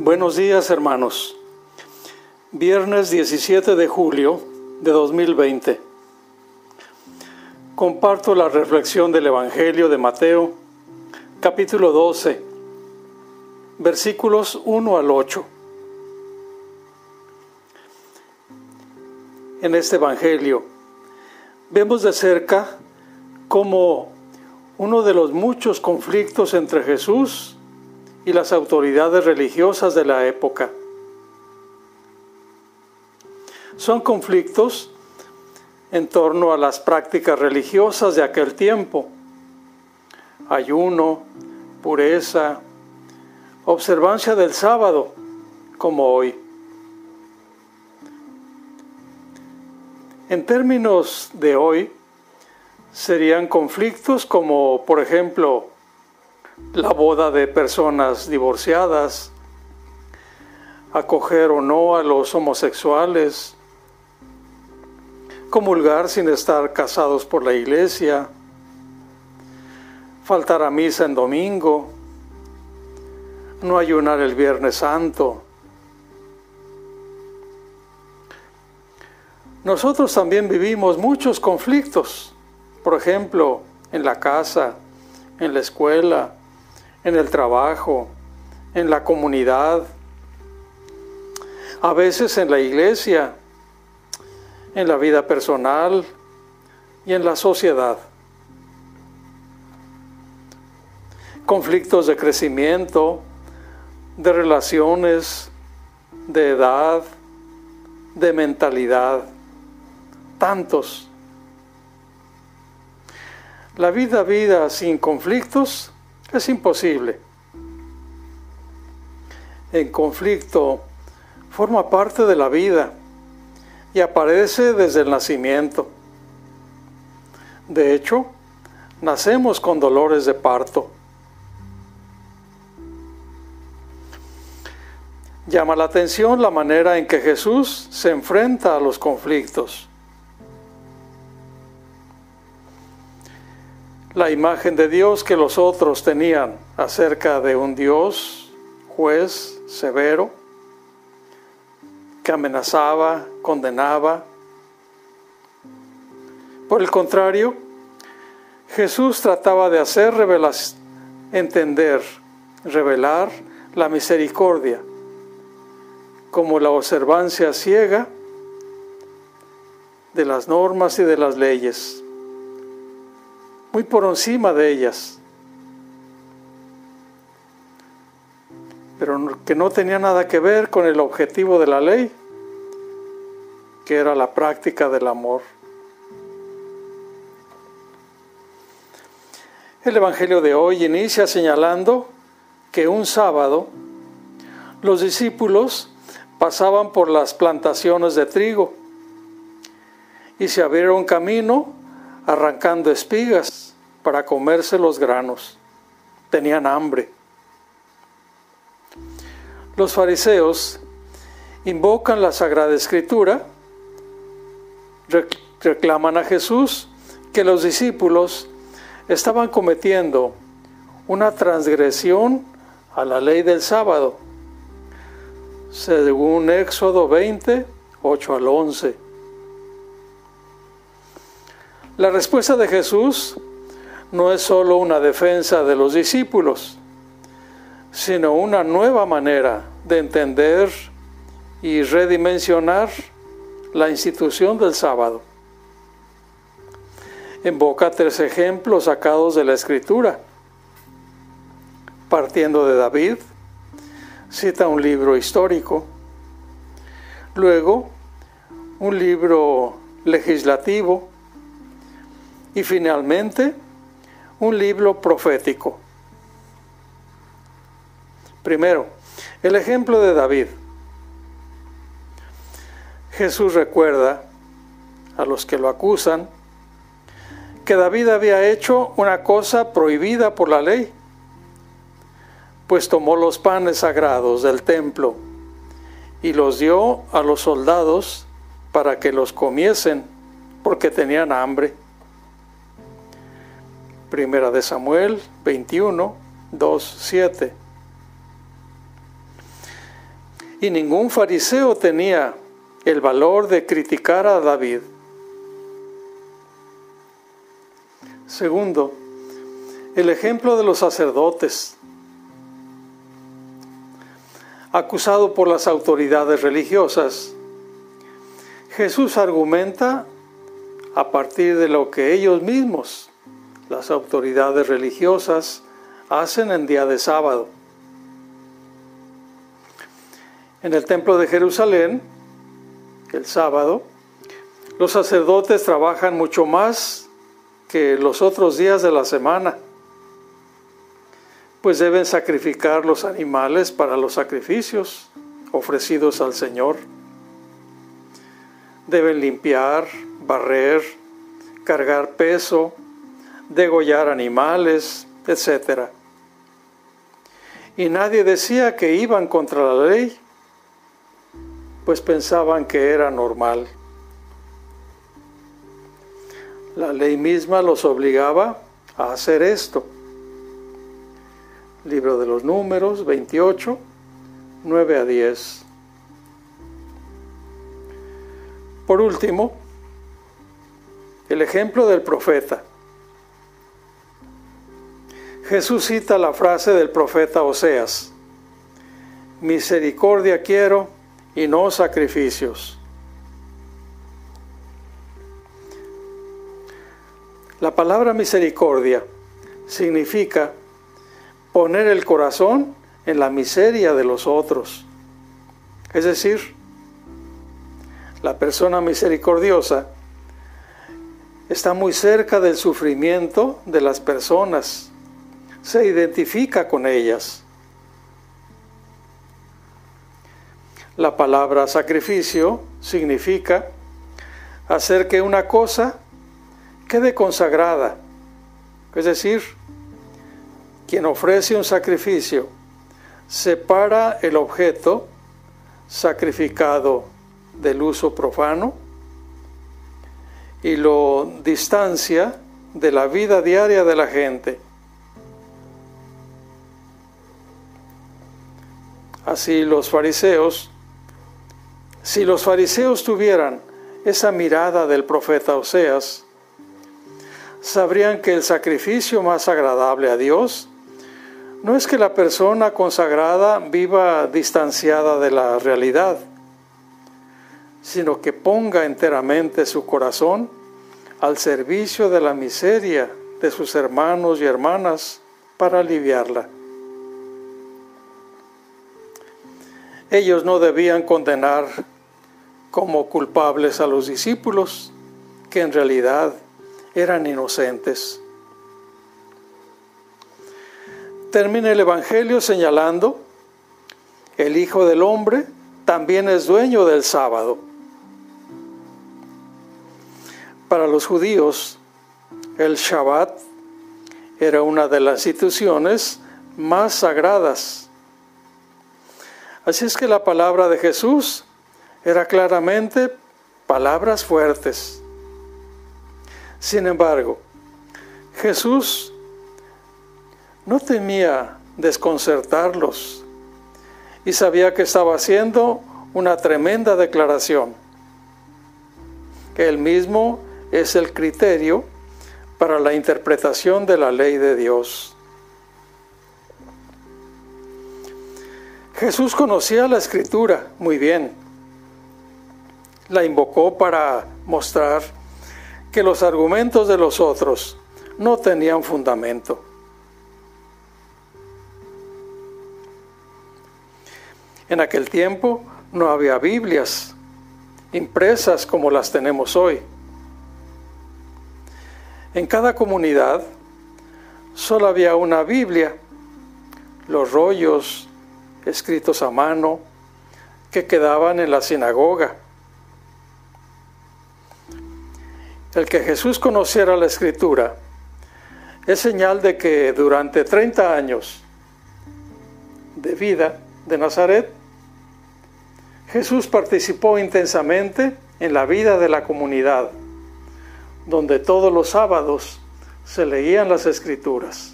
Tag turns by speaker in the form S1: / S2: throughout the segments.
S1: Buenos días hermanos. Viernes 17 de julio de 2020. Comparto la reflexión del Evangelio de Mateo, capítulo 12, versículos 1 al 8. En este Evangelio vemos de cerca cómo uno de los muchos conflictos entre Jesús y las autoridades religiosas de la época. Son conflictos en torno a las prácticas religiosas de aquel tiempo. Ayuno, pureza, observancia del sábado, como hoy. En términos de hoy, serían conflictos como, por ejemplo, la boda de personas divorciadas, acoger o no a los homosexuales, comulgar sin estar casados por la iglesia, faltar a misa en domingo, no ayunar el Viernes Santo. Nosotros también vivimos muchos conflictos, por ejemplo, en la casa, en la escuela, en el trabajo, en la comunidad, a veces en la iglesia, en la vida personal y en la sociedad. Conflictos de crecimiento, de relaciones, de edad, de mentalidad, tantos. La vida vida sin conflictos es imposible. El conflicto forma parte de la vida y aparece desde el nacimiento. De hecho, nacemos con dolores de parto. Llama la atención la manera en que Jesús se enfrenta a los conflictos. La imagen de Dios que los otros tenían acerca de un Dios juez severo que amenazaba, condenaba. Por el contrario, Jesús trataba de hacer entender, revelar la misericordia como la observancia ciega de las normas y de las leyes muy por encima de ellas, pero que no tenía nada que ver con el objetivo de la ley, que era la práctica del amor. El Evangelio de hoy inicia señalando que un sábado los discípulos pasaban por las plantaciones de trigo y se abrieron camino arrancando espigas para comerse los granos. Tenían hambre. Los fariseos invocan la Sagrada Escritura, reclaman a Jesús que los discípulos estaban cometiendo una transgresión a la ley del sábado, según Éxodo 20, 8 al 11. La respuesta de Jesús no es solo una defensa de los discípulos, sino una nueva manera de entender y redimensionar la institución del sábado. Invoca tres ejemplos sacados de la escritura. Partiendo de David, cita un libro histórico, luego un libro legislativo, y finalmente, un libro profético. Primero, el ejemplo de David. Jesús recuerda a los que lo acusan que David había hecho una cosa prohibida por la ley, pues tomó los panes sagrados del templo y los dio a los soldados para que los comiesen porque tenían hambre. Primera de Samuel 21, 2, 7. Y ningún fariseo tenía el valor de criticar a David. Segundo, el ejemplo de los sacerdotes, acusado por las autoridades religiosas. Jesús argumenta a partir de lo que ellos mismos, las autoridades religiosas, hacen en día de sábado. En el templo de Jerusalén, el sábado, los sacerdotes trabajan mucho más que los otros días de la semana, pues deben sacrificar los animales para los sacrificios ofrecidos al Señor. Deben limpiar, barrer, cargar peso, degollar animales, etc. Y nadie decía que iban contra la ley, pues pensaban que era normal. La ley misma los obligaba a hacer esto. Libro de los Números 28, 9 a 10. Por último, el ejemplo del profeta. Jesús cita la frase del profeta Oseas, misericordia quiero y no sacrificios. La palabra misericordia significa poner el corazón en la miseria de los otros. Es decir, la persona misericordiosa está muy cerca del sufrimiento de las personas, se identifica con ellas. La palabra sacrificio significa hacer que una cosa quede consagrada, es decir, quien ofrece un sacrificio separa el objeto sacrificado del uso profano y lo distancia de la vida diaria de la gente. Así los fariseos, si los fariseos tuvieran esa mirada del profeta Oseas, sabrían que el sacrificio más agradable a Dios no es que la persona consagrada viva distanciada de la realidad, sino que ponga enteramente su corazón al servicio de la miseria de sus hermanos y hermanas para aliviarla. Ellos no debían condenar como culpables a los discípulos, que en realidad eran inocentes. Termina el Evangelio señalando, el Hijo del Hombre también es dueño del sábado. Para los judíos, el Shabbat era una de las instituciones más sagradas. Así es que la palabra de Jesús era claramente palabras fuertes. Sin embargo, Jesús no temía desconcertarlos y sabía que estaba haciendo una tremenda declaración, que él mismo es el criterio para la interpretación de la ley de Dios. Jesús conocía la escritura muy bien. La invocó para mostrar que los argumentos de los otros no tenían fundamento. En aquel tiempo no había Biblias impresas como las tenemos hoy. En cada comunidad solo había una Biblia, los rollos escritos a mano que quedaban en la sinagoga. El que Jesús conociera la escritura es señal de que durante 30 años de vida de Nazaret, Jesús participó intensamente en la vida de la comunidad donde todos los sábados se leían las escrituras.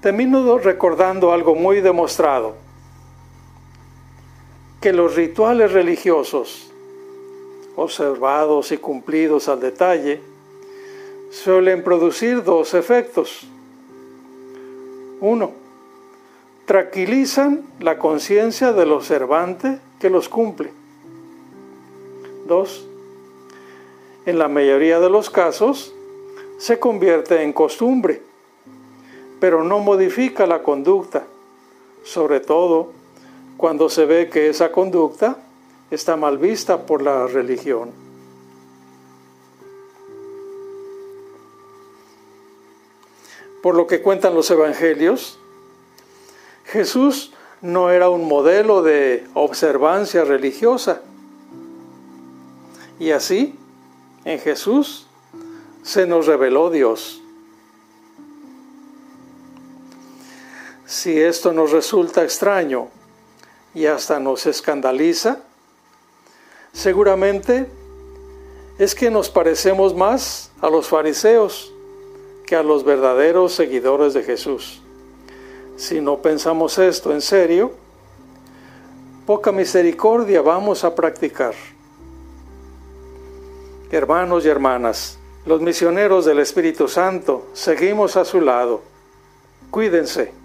S1: Termino recordando algo muy demostrado, que los rituales religiosos, observados y cumplidos al detalle, suelen producir dos efectos. Uno, tranquilizan la conciencia del observante que los cumple. Dos, en la mayoría de los casos se convierte en costumbre, pero no modifica la conducta, sobre todo cuando se ve que esa conducta está mal vista por la religión. Por lo que cuentan los evangelios, Jesús no era un modelo de observancia religiosa. Y así, en Jesús se nos reveló Dios. Si esto nos resulta extraño y hasta nos escandaliza, seguramente es que nos parecemos más a los fariseos que a los verdaderos seguidores de Jesús. Si no pensamos esto en serio, poca misericordia vamos a practicar. Hermanos y hermanas, los misioneros del Espíritu Santo, seguimos a su lado. Cuídense.